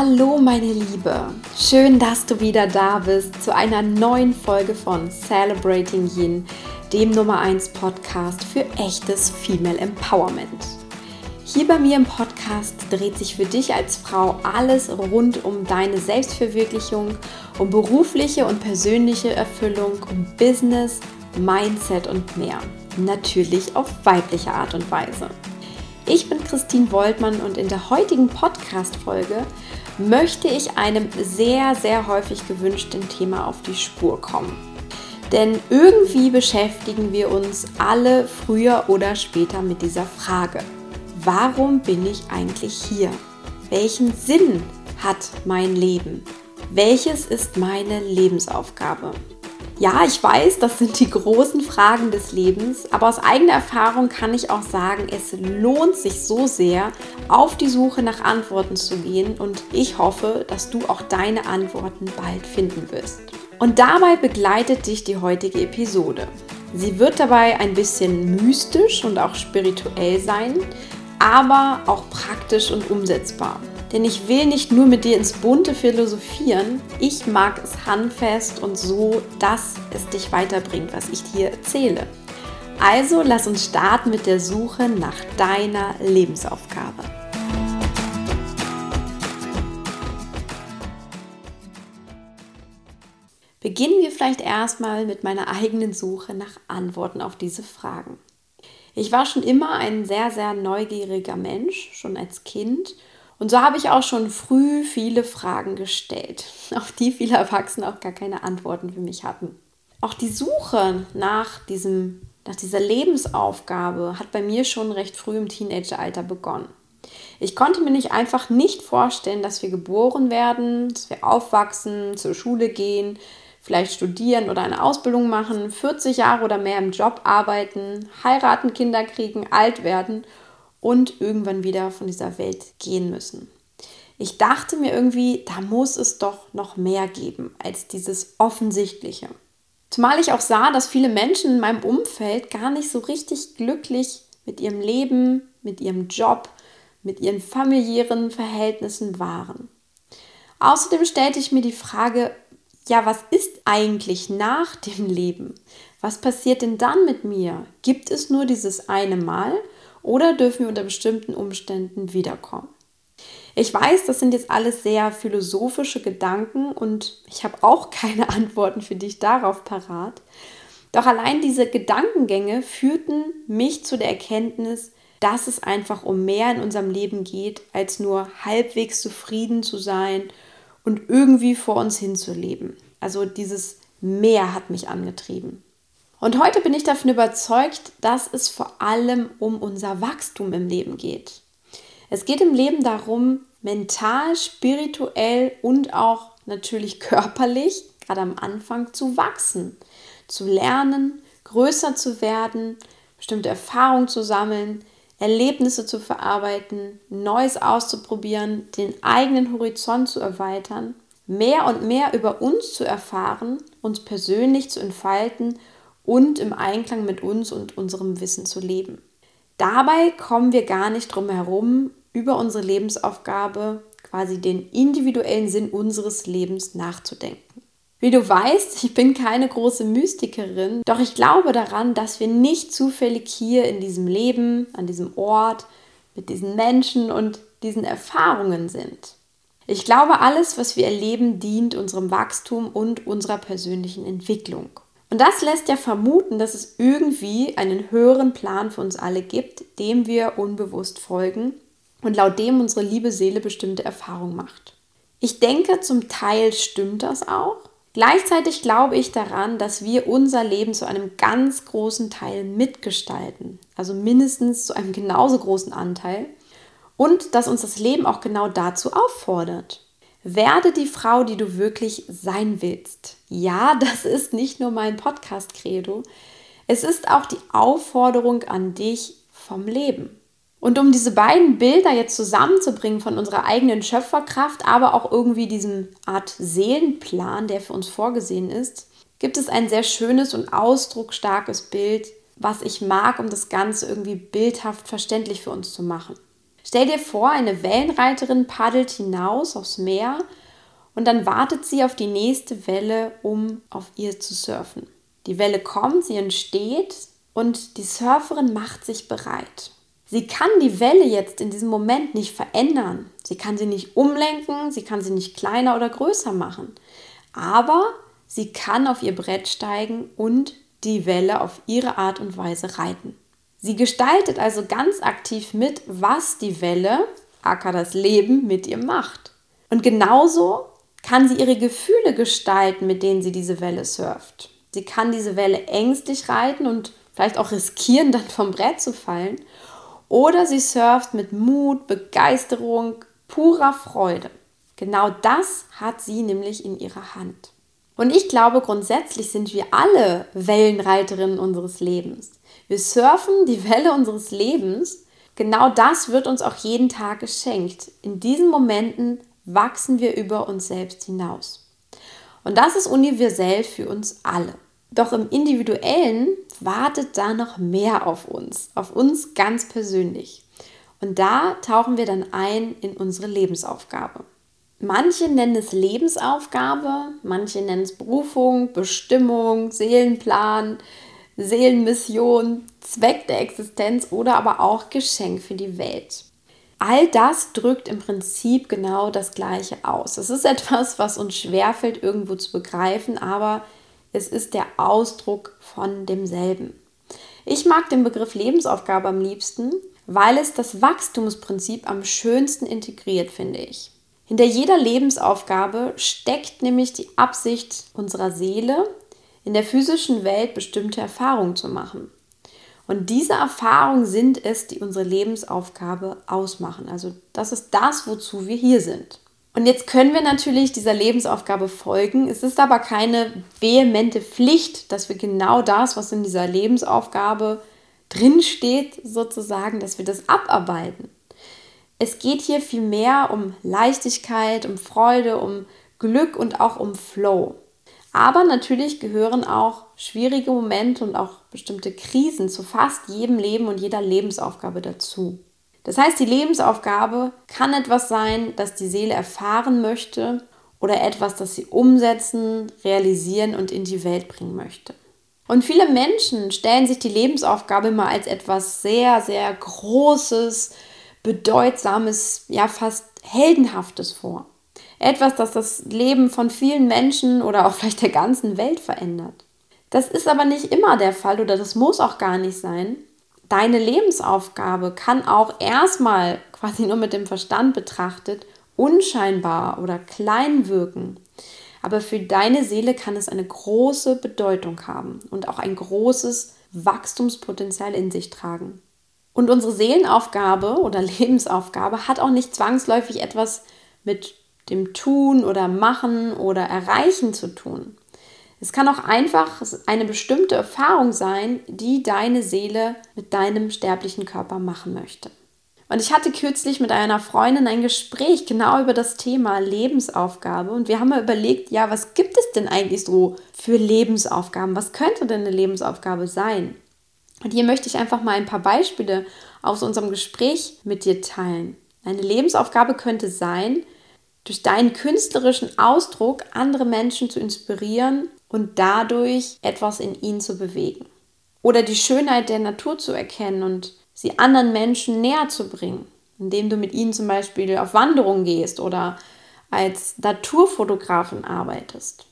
Hallo meine Liebe, schön, dass du wieder da bist zu einer neuen Folge von Celebrating Yin, dem Nummer 1 Podcast für echtes Female Empowerment. Hier bei mir im Podcast dreht sich für dich als Frau alles rund um deine Selbstverwirklichung, um berufliche und persönliche Erfüllung, um Business, Mindset und mehr. Natürlich auf weibliche Art und Weise. Ich bin Christine Woltmann und in der heutigen Podcast-Folge möchte ich einem sehr, sehr häufig gewünschten Thema auf die Spur kommen. Denn irgendwie beschäftigen wir uns alle früher oder später mit dieser Frage warum bin ich eigentlich hier? Welchen Sinn hat mein Leben? Welches ist meine Lebensaufgabe? Ja, ich weiß, das sind die großen Fragen des Lebens, aber aus eigener Erfahrung kann ich auch sagen, es lohnt sich so sehr, auf die Suche nach Antworten zu gehen und ich hoffe, dass du auch deine Antworten bald finden wirst. Und dabei begleitet dich die heutige Episode. Sie wird dabei ein bisschen mystisch und auch spirituell sein, aber auch praktisch und umsetzbar. Denn ich will nicht nur mit dir ins Bunte philosophieren, ich mag es handfest und so, dass es dich weiterbringt, was ich dir erzähle. Also lass uns starten mit der Suche nach deiner Lebensaufgabe. Beginnen wir vielleicht erstmal mit meiner eigenen Suche nach Antworten auf diese Fragen. Ich war schon immer ein sehr, sehr neugieriger Mensch, schon als Kind. Und so habe ich auch schon früh viele Fragen gestellt, auf die viele Erwachsene auch gar keine Antworten für mich hatten. Auch die Suche nach, diesem, nach dieser Lebensaufgabe hat bei mir schon recht früh im Teenageralter begonnen. Ich konnte mir nicht einfach nicht vorstellen, dass wir geboren werden, dass wir aufwachsen, zur Schule gehen, vielleicht studieren oder eine Ausbildung machen, 40 Jahre oder mehr im Job arbeiten, heiraten, Kinder kriegen, alt werden und irgendwann wieder von dieser Welt gehen müssen. Ich dachte mir irgendwie, da muss es doch noch mehr geben als dieses Offensichtliche. Zumal ich auch sah, dass viele Menschen in meinem Umfeld gar nicht so richtig glücklich mit ihrem Leben, mit ihrem Job, mit ihren familiären Verhältnissen waren. Außerdem stellte ich mir die Frage, ja, was ist eigentlich nach dem Leben? Was passiert denn dann mit mir? Gibt es nur dieses eine Mal oder dürfen wir unter bestimmten Umständen wiederkommen? Ich weiß, das sind jetzt alles sehr philosophische Gedanken und ich habe auch keine Antworten für dich darauf parat. Doch allein diese Gedankengänge führten mich zu der Erkenntnis, dass es einfach um mehr in unserem Leben geht, als nur halbwegs zufrieden zu sein und irgendwie vor uns hinzuleben. Also dieses Mehr hat mich angetrieben. Und heute bin ich davon überzeugt, dass es vor allem um unser Wachstum im Leben geht. Es geht im Leben darum, mental, spirituell und auch natürlich körperlich, gerade am Anfang, zu wachsen, zu lernen, größer zu werden, bestimmte Erfahrungen zu sammeln, Erlebnisse zu verarbeiten, Neues auszuprobieren, den eigenen Horizont zu erweitern, mehr und mehr über uns zu erfahren, uns persönlich zu entfalten und im Einklang mit uns und unserem Wissen zu leben. Dabei kommen wir gar nicht drum herum, über unsere Lebensaufgabe, quasi den individuellen Sinn unseres Lebens nachzudenken. Wie du weißt, ich bin keine große Mystikerin, doch ich glaube daran, dass wir nicht zufällig hier in diesem Leben, an diesem Ort, mit diesen Menschen und diesen Erfahrungen sind. Ich glaube, alles, was wir erleben, dient unserem Wachstum und unserer persönlichen Entwicklung. Und das lässt ja vermuten, dass es irgendwie einen höheren Plan für uns alle gibt, dem wir unbewusst folgen und laut dem unsere liebe Seele bestimmte Erfahrungen macht. Ich denke, zum Teil stimmt das auch. Gleichzeitig glaube ich daran, dass wir unser Leben zu einem ganz großen Teil mitgestalten, also mindestens zu einem genauso großen Anteil und dass uns das Leben auch genau dazu auffordert. Werde die Frau, die du wirklich sein willst. Ja, das ist nicht nur mein Podcast-Credo, es ist auch die Aufforderung an dich vom Leben. Und um diese beiden Bilder jetzt zusammenzubringen von unserer eigenen Schöpferkraft, aber auch irgendwie diesem Art Seelenplan, der für uns vorgesehen ist, gibt es ein sehr schönes und ausdrucksstarkes Bild, was ich mag, um das Ganze irgendwie bildhaft verständlich für uns zu machen. Stell dir vor, eine Wellenreiterin paddelt hinaus aufs Meer und dann wartet sie auf die nächste Welle, um auf ihr zu surfen. Die Welle kommt, sie entsteht und die Surferin macht sich bereit. Sie kann die Welle jetzt in diesem Moment nicht verändern. Sie kann sie nicht umlenken, sie kann sie nicht kleiner oder größer machen. Aber sie kann auf ihr Brett steigen und die Welle auf ihre Art und Weise reiten. Sie gestaltet also ganz aktiv mit, was die Welle, aka das Leben, mit ihr macht. Und genauso kann sie ihre Gefühle gestalten, mit denen sie diese Welle surft. Sie kann diese Welle ängstlich reiten und vielleicht auch riskieren, dann vom Brett zu fallen. Oder sie surft mit Mut, Begeisterung, purer Freude. Genau das hat sie nämlich in ihrer Hand. Und ich glaube, grundsätzlich sind wir alle Wellenreiterinnen unseres Lebens. Wir surfen die Welle unseres Lebens. Genau das wird uns auch jeden Tag geschenkt. In diesen Momenten wachsen wir über uns selbst hinaus. Und das ist universell für uns alle. Doch im individuellen wartet da noch mehr auf uns, auf uns ganz persönlich. Und da tauchen wir dann ein in unsere Lebensaufgabe. Manche nennen es Lebensaufgabe, manche nennen es Berufung, Bestimmung, Seelenplan, Seelenmission, Zweck der Existenz oder aber auch Geschenk für die Welt. All das drückt im Prinzip genau das Gleiche aus. Es ist etwas, was uns schwerfällt irgendwo zu begreifen, aber es ist der Ausdruck von demselben. Ich mag den Begriff Lebensaufgabe am liebsten, weil es das Wachstumsprinzip am schönsten integriert, finde ich. Hinter jeder Lebensaufgabe steckt nämlich die Absicht unserer Seele, in der physischen Welt bestimmte Erfahrungen zu machen. Und diese Erfahrungen sind es, die unsere Lebensaufgabe ausmachen. Also das ist das, wozu wir hier sind. Und jetzt können wir natürlich dieser Lebensaufgabe folgen. Es ist aber keine vehemente Pflicht, dass wir genau das, was in dieser Lebensaufgabe drinsteht, sozusagen, dass wir das abarbeiten. Es geht hier vielmehr um Leichtigkeit, um Freude, um Glück und auch um Flow. Aber natürlich gehören auch schwierige Momente und auch bestimmte Krisen zu fast jedem Leben und jeder Lebensaufgabe dazu. Das heißt, die Lebensaufgabe kann etwas sein, das die Seele erfahren möchte oder etwas, das sie umsetzen, realisieren und in die Welt bringen möchte. Und viele Menschen stellen sich die Lebensaufgabe immer als etwas sehr, sehr Großes, Bedeutsames, ja fast Heldenhaftes vor. Etwas, das das Leben von vielen Menschen oder auch vielleicht der ganzen Welt verändert. Das ist aber nicht immer der Fall oder das muss auch gar nicht sein, deine Lebensaufgabe kann auch erstmal quasi nur mit dem Verstand betrachtet unscheinbar oder klein wirken. Aber für deine Seele kann es eine große Bedeutung haben und auch ein großes Wachstumspotenzial in sich tragen. Und unsere Seelenaufgabe oder Lebensaufgabe hat auch nicht zwangsläufig etwas mit dem Tun oder Machen oder Erreichen zu tun. Es kann auch einfach eine bestimmte Erfahrung sein, die deine Seele mit deinem sterblichen Körper machen möchte. Und ich hatte kürzlich mit einer Freundin ein Gespräch genau über das Thema Lebensaufgabe und wir haben mal überlegt, ja, was gibt es denn eigentlich so für Lebensaufgaben? Was könnte denn eine Lebensaufgabe sein? Und hier möchte ich einfach mal ein paar Beispiele aus unserem Gespräch mit dir teilen. Eine Lebensaufgabe könnte sein, durch deinen künstlerischen Ausdruck andere Menschen zu inspirieren und dadurch etwas in ihnen zu bewegen. Oder die Schönheit der Natur zu erkennen und sie anderen Menschen näher zu bringen, indem du mit ihnen zum Beispiel auf Wanderung gehst oder als Naturfotografin arbeitest.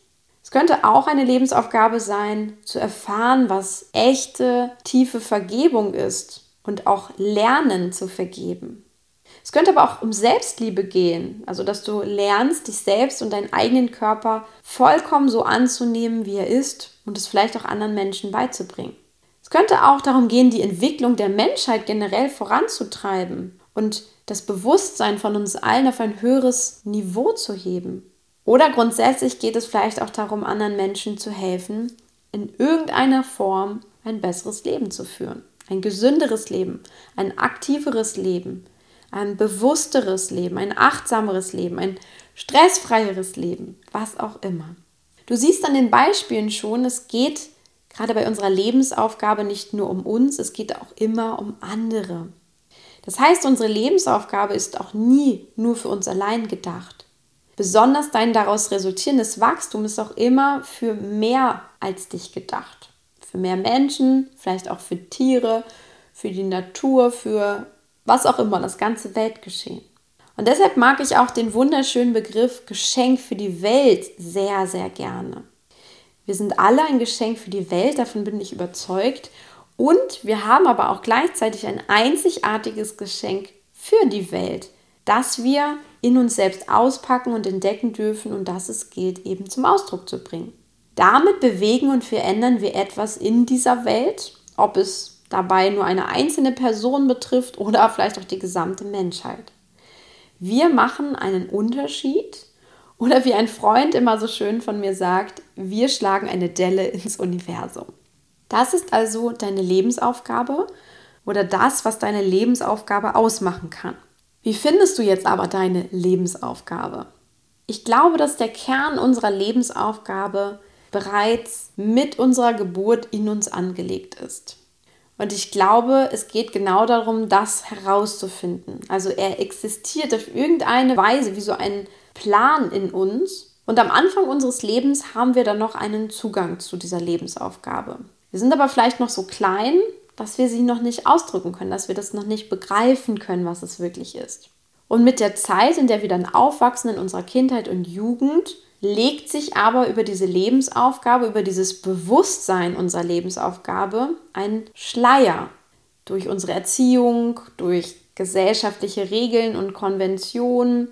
Es könnte auch eine Lebensaufgabe sein, zu erfahren, was echte, tiefe Vergebung ist und auch lernen zu vergeben. Es könnte aber auch um Selbstliebe gehen, also dass du lernst, dich selbst und deinen eigenen Körper vollkommen so anzunehmen, wie er ist und es vielleicht auch anderen Menschen beizubringen. Es könnte auch darum gehen, die Entwicklung der Menschheit generell voranzutreiben und das Bewusstsein von uns allen auf ein höheres Niveau zu heben. Oder grundsätzlich geht es vielleicht auch darum, anderen Menschen zu helfen, in irgendeiner Form ein besseres Leben zu führen. Ein gesünderes Leben, ein aktiveres Leben, ein bewussteres Leben, ein achtsameres Leben, ein stressfreieres Leben, was auch immer. Du siehst an den Beispielen schon, es geht gerade bei unserer Lebensaufgabe nicht nur um uns, es geht auch immer um andere. Das heißt, unsere Lebensaufgabe ist auch nie nur für uns allein gedacht. Besonders dein daraus resultierendes Wachstum ist auch immer für mehr als dich gedacht. Für mehr Menschen, vielleicht auch für Tiere, für die Natur, für was auch immer, das ganze Weltgeschehen. Und deshalb mag ich auch den wunderschönen Begriff Geschenk für die Welt sehr, sehr gerne. Wir sind alle ein Geschenk für die Welt, davon bin ich überzeugt. Und wir haben aber auch gleichzeitig ein einzigartiges Geschenk für die Welt, das wir in uns selbst auspacken und entdecken dürfen und das es gilt eben zum Ausdruck zu bringen. Damit bewegen und verändern wir etwas in dieser Welt, ob es dabei nur eine einzelne Person betrifft oder vielleicht auch die gesamte Menschheit. Wir machen einen Unterschied oder wie ein Freund immer so schön von mir sagt, wir schlagen eine Delle ins Universum. Das ist also deine Lebensaufgabe oder das, was deine Lebensaufgabe ausmachen kann. Wie findest du jetzt aber deine Lebensaufgabe? Ich glaube, dass der Kern unserer Lebensaufgabe bereits mit unserer Geburt in uns angelegt ist. Und ich glaube, es geht genau darum, das herauszufinden. Also er existiert auf irgendeine Weise wie so ein Plan in uns. Und am Anfang unseres Lebens haben wir dann noch einen Zugang zu dieser Lebensaufgabe. Wir sind aber vielleicht noch so klein, dass wir sie noch nicht ausdrücken können, dass wir das noch nicht begreifen können, was es wirklich ist. Und mit der Zeit, in der wir dann aufwachsen in unserer Kindheit und Jugend, legt sich aber über diese Lebensaufgabe, über dieses Bewusstsein unserer Lebensaufgabe ein Schleier. Durch unsere Erziehung, durch gesellschaftliche Regeln und Konventionen,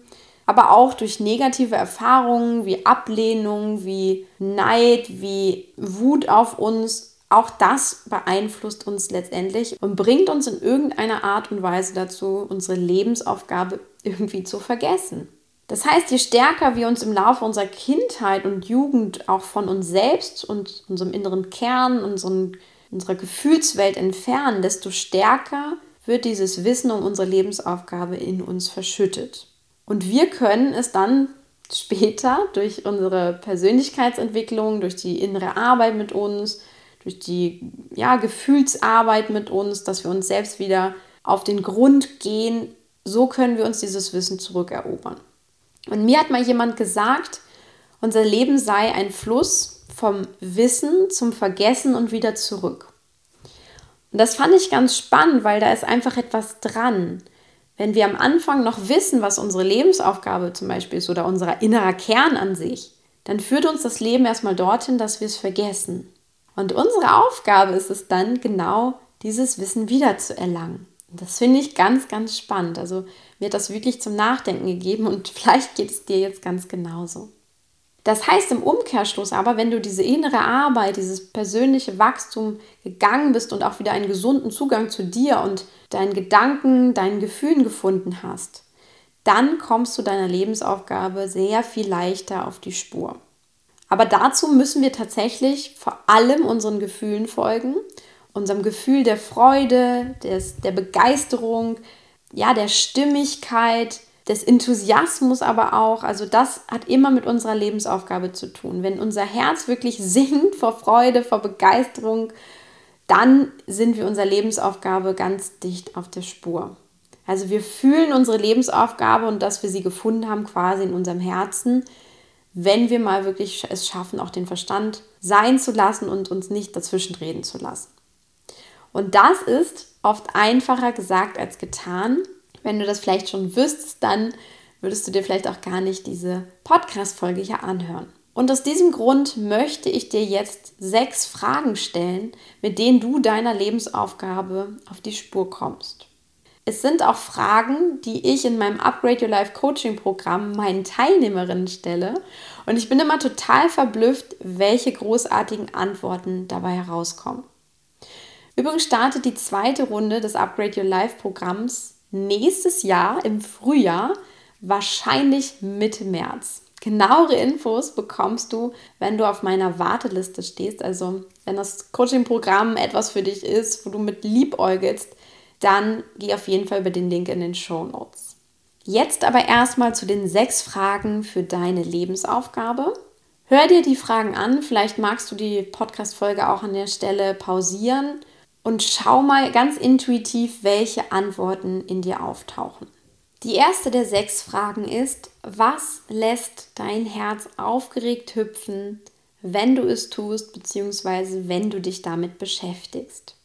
aber auch durch negative Erfahrungen wie Ablehnung, wie Neid, wie Wut auf uns. Auch das beeinflusst uns letztendlich und bringt uns in irgendeiner Art und Weise dazu, unsere Lebensaufgabe irgendwie zu vergessen. Das heißt, je stärker wir uns im Laufe unserer Kindheit und Jugend auch von uns selbst und unserem inneren Kern, unseren, unserer Gefühlswelt entfernen, desto stärker wird dieses Wissen um unsere Lebensaufgabe in uns verschüttet. Und wir können es dann später durch unsere Persönlichkeitsentwicklung, durch die innere Arbeit mit uns, durch die ja, Gefühlsarbeit mit uns, dass wir uns selbst wieder auf den Grund gehen, so können wir uns dieses Wissen zurückerobern. Und mir hat mal jemand gesagt, unser Leben sei ein Fluss vom Wissen zum Vergessen und wieder zurück. Und das fand ich ganz spannend, weil da ist einfach etwas dran. Wenn wir am Anfang noch wissen, was unsere Lebensaufgabe zum Beispiel ist oder unser innerer Kern an sich, dann führt uns das Leben erstmal dorthin, dass wir es vergessen. Und unsere Aufgabe ist es dann, genau dieses Wissen wieder zu erlangen. Und das finde ich ganz, ganz spannend. Also mir das wirklich zum Nachdenken gegeben und vielleicht geht es dir jetzt ganz genauso. Das heißt im Umkehrschluss aber, wenn du diese innere Arbeit, dieses persönliche Wachstum gegangen bist und auch wieder einen gesunden Zugang zu dir und deinen Gedanken, deinen Gefühlen gefunden hast, dann kommst du deiner Lebensaufgabe sehr viel leichter auf die Spur. Aber dazu müssen wir tatsächlich vor allem unseren Gefühlen folgen, unserem Gefühl der Freude, des, der Begeisterung, ja, der Stimmigkeit, des Enthusiasmus aber auch. Also das hat immer mit unserer Lebensaufgabe zu tun. Wenn unser Herz wirklich singt vor Freude, vor Begeisterung, dann sind wir unserer Lebensaufgabe ganz dicht auf der Spur. Also wir fühlen unsere Lebensaufgabe und dass wir sie gefunden haben quasi in unserem Herzen, wenn wir mal wirklich es schaffen, auch den Verstand sein zu lassen und uns nicht dazwischenreden zu lassen. Und das ist oft einfacher gesagt als getan. Wenn du das vielleicht schon wüsstest, dann würdest du dir vielleicht auch gar nicht diese Podcast-Folge hier anhören. Und aus diesem Grund möchte ich dir jetzt sechs Fragen stellen, mit denen du deiner Lebensaufgabe auf die Spur kommst. Es sind auch Fragen, die ich in meinem Upgrade Your Life Coaching Programm meinen Teilnehmerinnen stelle. Und ich bin immer total verblüfft, welche großartigen Antworten dabei herauskommen. Übrigens startet die zweite Runde des Upgrade Your Life Programms nächstes Jahr im Frühjahr, wahrscheinlich Mitte März. Genauere Infos bekommst du, wenn du auf meiner Warteliste stehst. Also, wenn das Coaching-Programm etwas für dich ist, wo du mit liebäugelst, dann geh auf jeden Fall über den Link in den Show Notes. Jetzt aber erstmal zu den sechs Fragen für deine Lebensaufgabe. Hör dir die Fragen an. Vielleicht magst du die Podcast-Folge auch an der Stelle pausieren und schau mal ganz intuitiv, welche Antworten in dir auftauchen. Die erste der sechs Fragen ist, was lässt dein Herz aufgeregt hüpfen, wenn du es tust, beziehungsweise wenn du dich damit beschäftigst?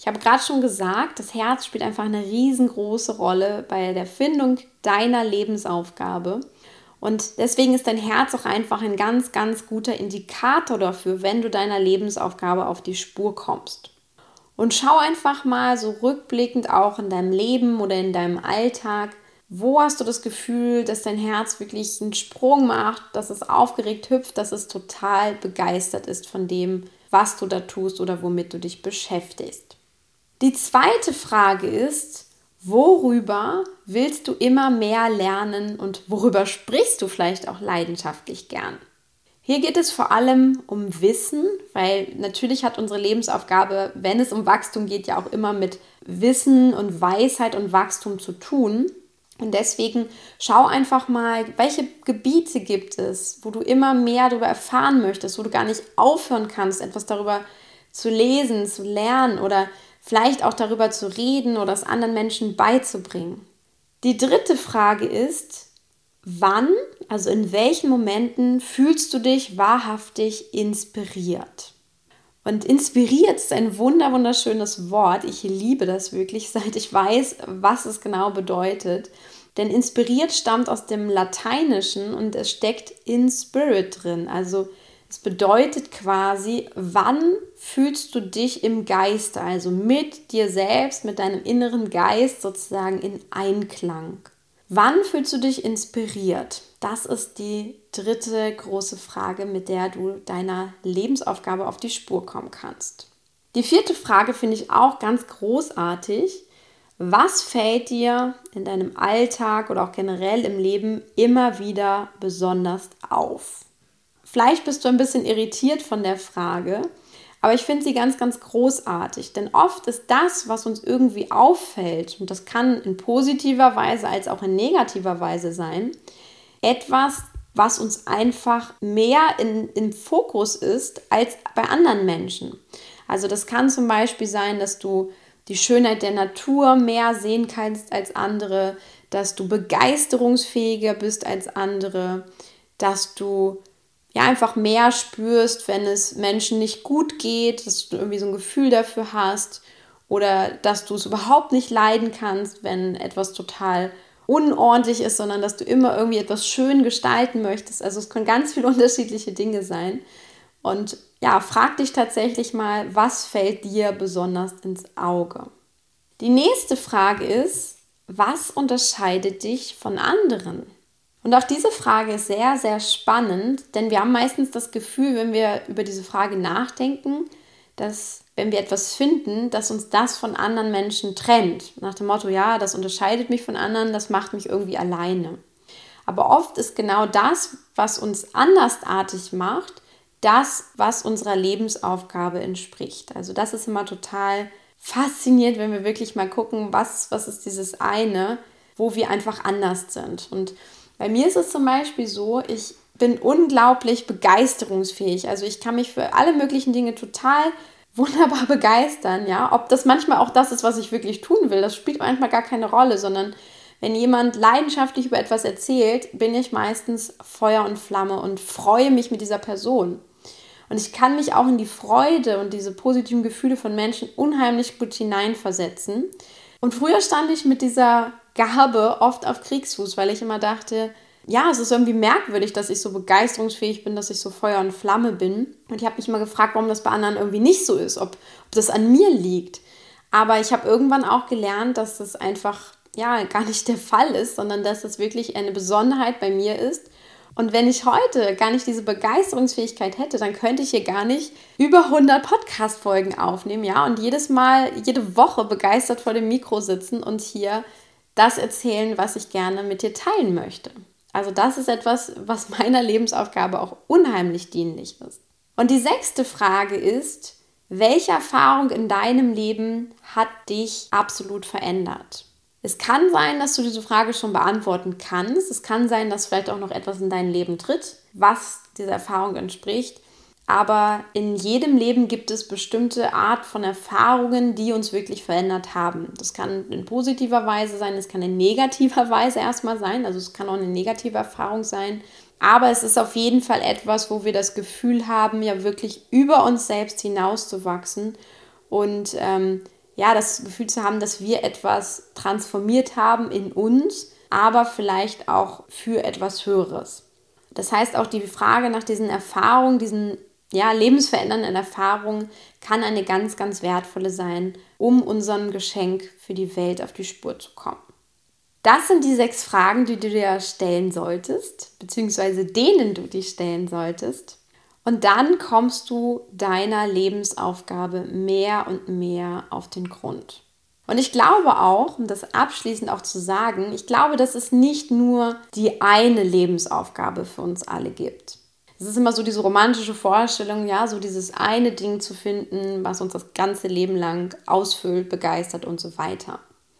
Ich habe gerade schon gesagt, das Herz spielt einfach eine riesengroße Rolle bei der Findung deiner Lebensaufgabe. Und deswegen ist dein Herz auch einfach ein ganz, ganz guter Indikator dafür, wenn du deiner Lebensaufgabe auf die Spur kommst. Und schau einfach mal so rückblickend auch in deinem Leben oder in deinem Alltag, wo hast du das Gefühl, dass dein Herz wirklich einen Sprung macht, dass es aufgeregt hüpft, dass es total begeistert ist von dem, was du da tust oder womit du dich beschäftigst. Die zweite Frage ist, worüber willst du immer mehr lernen und worüber sprichst du vielleicht auch leidenschaftlich gern? Hier geht es vor allem um Wissen, weil natürlich hat unsere Lebensaufgabe, wenn es um Wachstum geht, ja auch immer mit Wissen und Weisheit und Wachstum zu tun. Und deswegen schau einfach mal, welche Gebiete gibt es, wo du immer mehr darüber erfahren möchtest, wo du gar nicht aufhören kannst, etwas darüber zu lesen, zu lernen oder vielleicht auch darüber zu reden oder es anderen Menschen beizubringen. Die dritte Frage ist, wann, also in welchen Momenten fühlst du dich wahrhaftig inspiriert? Und inspiriert ist ein wunder wunderschönes Wort. Ich liebe das wirklich, seit ich weiß, was es genau bedeutet. Denn inspiriert stammt aus dem Lateinischen und es steckt in Spirit drin. Also es bedeutet quasi, wann fühlst du dich im Geiste, also mit dir selbst, mit deinem inneren Geist sozusagen in Einklang. Wann fühlst du dich inspiriert? Das ist die dritte große Frage, mit der du deiner Lebensaufgabe auf die Spur kommen kannst. Die vierte Frage finde ich auch ganz großartig. Was fällt dir in deinem Alltag oder auch generell im Leben immer wieder besonders auf? Vielleicht bist du ein bisschen irritiert von der Frage, aber ich finde sie ganz, ganz großartig. Denn oft ist das, was uns irgendwie auffällt, und das kann in positiver Weise als auch in negativer Weise sein, etwas, was uns einfach mehr in, im Fokus ist als bei anderen Menschen. Also das kann zum Beispiel sein, dass du die Schönheit der Natur mehr sehen kannst als andere, dass du begeisterungsfähiger bist als andere, dass du ja einfach mehr spürst, wenn es Menschen nicht gut geht, dass du irgendwie so ein Gefühl dafür hast oder dass du es überhaupt nicht leiden kannst, wenn etwas total unordentlich ist, sondern dass du immer irgendwie etwas schön gestalten möchtest. Also es können ganz viele unterschiedliche Dinge sein. Und ja, frag dich tatsächlich mal, was fällt dir besonders ins Auge? Die nächste Frage ist, was unterscheidet dich von anderen? Und auch diese Frage ist sehr, sehr spannend, denn wir haben meistens das Gefühl, wenn wir über diese Frage nachdenken, dass wenn wir etwas finden, dass uns das von anderen Menschen trennt. Nach dem Motto, ja, das unterscheidet mich von anderen, das macht mich irgendwie alleine. Aber oft ist genau das, was uns andersartig macht, das, was unserer Lebensaufgabe entspricht. Also das ist immer total faszinierend, wenn wir wirklich mal gucken, was, was ist dieses eine, wo wir einfach anders sind. Und bei mir ist es zum Beispiel so, ich bin unglaublich begeisterungsfähig. Also ich kann mich für alle möglichen Dinge total wunderbar begeistern, ja. Ob das manchmal auch das ist, was ich wirklich tun will, das spielt manchmal gar keine Rolle, sondern wenn jemand leidenschaftlich über etwas erzählt, bin ich meistens Feuer und Flamme und freue mich mit dieser Person. Und ich kann mich auch in die Freude und diese positiven Gefühle von Menschen unheimlich gut hineinversetzen. Und früher stand ich mit dieser Gabe oft auf Kriegsfuß, weil ich immer dachte, ja, es ist irgendwie merkwürdig, dass ich so begeisterungsfähig bin, dass ich so Feuer und Flamme bin. Und ich habe mich immer gefragt, warum das bei anderen irgendwie nicht so ist, ob, ob das an mir liegt. Aber ich habe irgendwann auch gelernt, dass das einfach ja gar nicht der Fall ist, sondern dass das wirklich eine Besonderheit bei mir ist und wenn ich heute gar nicht diese Begeisterungsfähigkeit hätte, dann könnte ich hier gar nicht über 100 Podcast-Folgen aufnehmen, ja, und jedes Mal, jede Woche begeistert vor dem Mikro sitzen und hier das erzählen, was ich gerne mit dir teilen möchte. Also das ist etwas, was meiner Lebensaufgabe auch unheimlich dienlich ist. Und die sechste Frage ist, welche Erfahrung in deinem Leben hat dich absolut verändert? Es kann sein, dass du diese Frage schon beantworten kannst. Es kann sein, dass vielleicht auch noch etwas in dein Leben tritt, was dieser Erfahrung entspricht. Aber in jedem Leben gibt es bestimmte Art von Erfahrungen, die uns wirklich verändert haben. Das kann in positiver Weise sein, es kann in negativer Weise erstmal sein, also es kann auch eine negative Erfahrung sein. Aber es ist auf jeden Fall etwas, wo wir das Gefühl haben, ja wirklich über uns selbst hinauszuwachsen und ähm, ja, das Gefühl zu haben, dass wir etwas transformiert haben in uns, aber vielleicht auch für etwas Höheres. Das heißt, auch die Frage nach diesen Erfahrungen, diesen ja, lebensverändernden Erfahrungen kann eine ganz, ganz wertvolle sein, um unserem Geschenk für die Welt auf die Spur zu kommen. Das sind die sechs Fragen, die du dir stellen solltest, beziehungsweise denen du dich stellen solltest. Und dann kommst du deiner Lebensaufgabe mehr und mehr auf den Grund. Und ich glaube auch, um das abschließend auch zu sagen, ich glaube, dass es nicht nur die eine Lebensaufgabe für uns alle gibt. Es ist immer so diese romantische Vorstellung, ja, so dieses eine Ding zu finden, was uns das ganze Leben lang ausfüllt, begeistert und so weiter.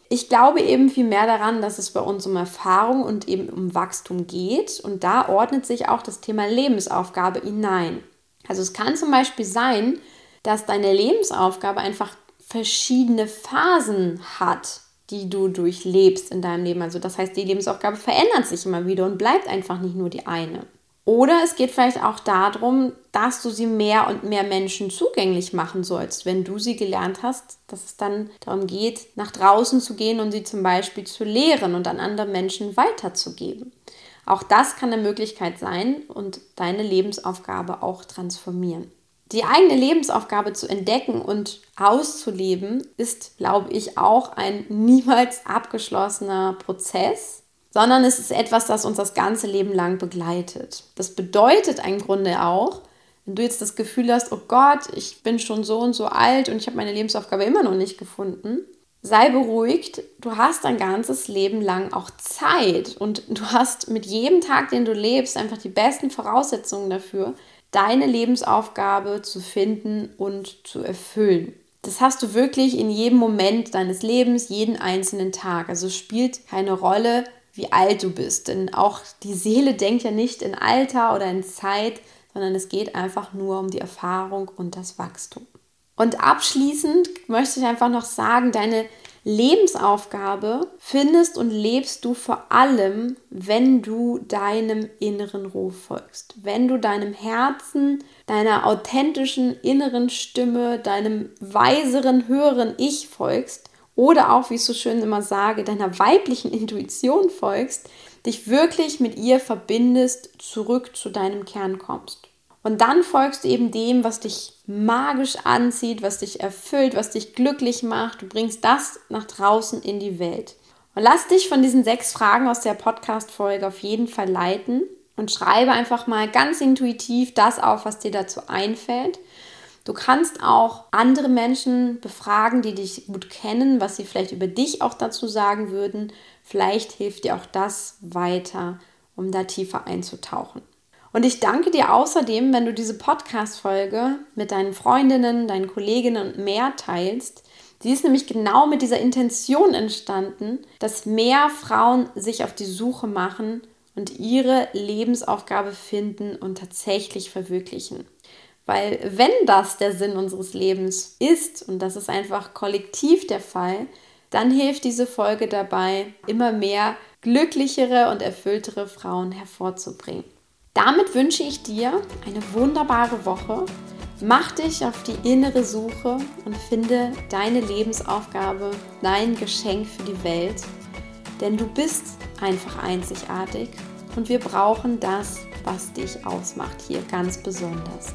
Ich glaube eben viel mehr daran, dass es bei uns um Erfahrung und eben um Wachstum geht und da ordnet sich auch das Thema Lebensaufgabe hinein. Also es kann zum Beispiel sein, dass deine Lebensaufgabe einfach verschiedene Phasen hat, die du durchlebst in deinem Leben. Also das heißt, die Lebensaufgabe verändert sich immer wieder und bleibt einfach nicht nur die eine. Oder es geht vielleicht auch darum, dass du sie mehr und mehr Menschen zugänglich machen sollst, wenn du sie gelernt hast, dass es dann darum geht, nach draußen zu gehen und sie zum Beispiel zu lehren und an andere Menschen weiterzugeben. Auch das kann eine Möglichkeit sein und deine Lebensaufgabe auch transformieren. Die eigene Lebensaufgabe zu entdecken und auszuleben ist, glaube ich, auch ein niemals abgeschlossener Prozess sondern es ist etwas, das uns das ganze Leben lang begleitet. Das bedeutet im Grunde auch, wenn du jetzt das Gefühl hast, oh Gott, ich bin schon so und so alt und ich habe meine Lebensaufgabe immer noch nicht gefunden, sei beruhigt, du hast dein ganzes Leben lang auch Zeit und du hast mit jedem Tag, den du lebst, einfach die besten Voraussetzungen dafür, deine Lebensaufgabe zu finden und zu erfüllen. Das hast du wirklich in jedem Moment deines Lebens, jeden einzelnen Tag. Also spielt keine Rolle, wie alt du bist. Denn auch die Seele denkt ja nicht in Alter oder in Zeit, sondern es geht einfach nur um die Erfahrung und das Wachstum. Und abschließend möchte ich einfach noch sagen, deine Lebensaufgabe findest und lebst du vor allem, wenn du deinem inneren Ruf folgst, wenn du deinem Herzen, deiner authentischen inneren Stimme, deinem weiseren, höheren Ich folgst oder auch, wie ich so schön immer sage, deiner weiblichen Intuition folgst, dich wirklich mit ihr verbindest, zurück zu deinem Kern kommst. Und dann folgst du eben dem, was dich magisch anzieht, was dich erfüllt, was dich glücklich macht. Du bringst das nach draußen in die Welt. Und lass dich von diesen sechs Fragen aus der Podcast-Folge auf jeden Fall leiten und schreibe einfach mal ganz intuitiv das auf, was dir dazu einfällt. Du kannst auch andere Menschen befragen, die dich gut kennen, was sie vielleicht über dich auch dazu sagen würden. Vielleicht hilft dir auch das weiter, um da tiefer einzutauchen. Und ich danke dir außerdem, wenn du diese Podcast-Folge mit deinen Freundinnen, deinen Kolleginnen und mehr teilst. Sie ist nämlich genau mit dieser Intention entstanden, dass mehr Frauen sich auf die Suche machen und ihre Lebensaufgabe finden und tatsächlich verwirklichen. Weil wenn das der Sinn unseres Lebens ist, und das ist einfach kollektiv der Fall, dann hilft diese Folge dabei, immer mehr glücklichere und erfülltere Frauen hervorzubringen. Damit wünsche ich dir eine wunderbare Woche. Mach dich auf die innere Suche und finde deine Lebensaufgabe, dein Geschenk für die Welt. Denn du bist einfach einzigartig und wir brauchen das, was dich ausmacht, hier ganz besonders.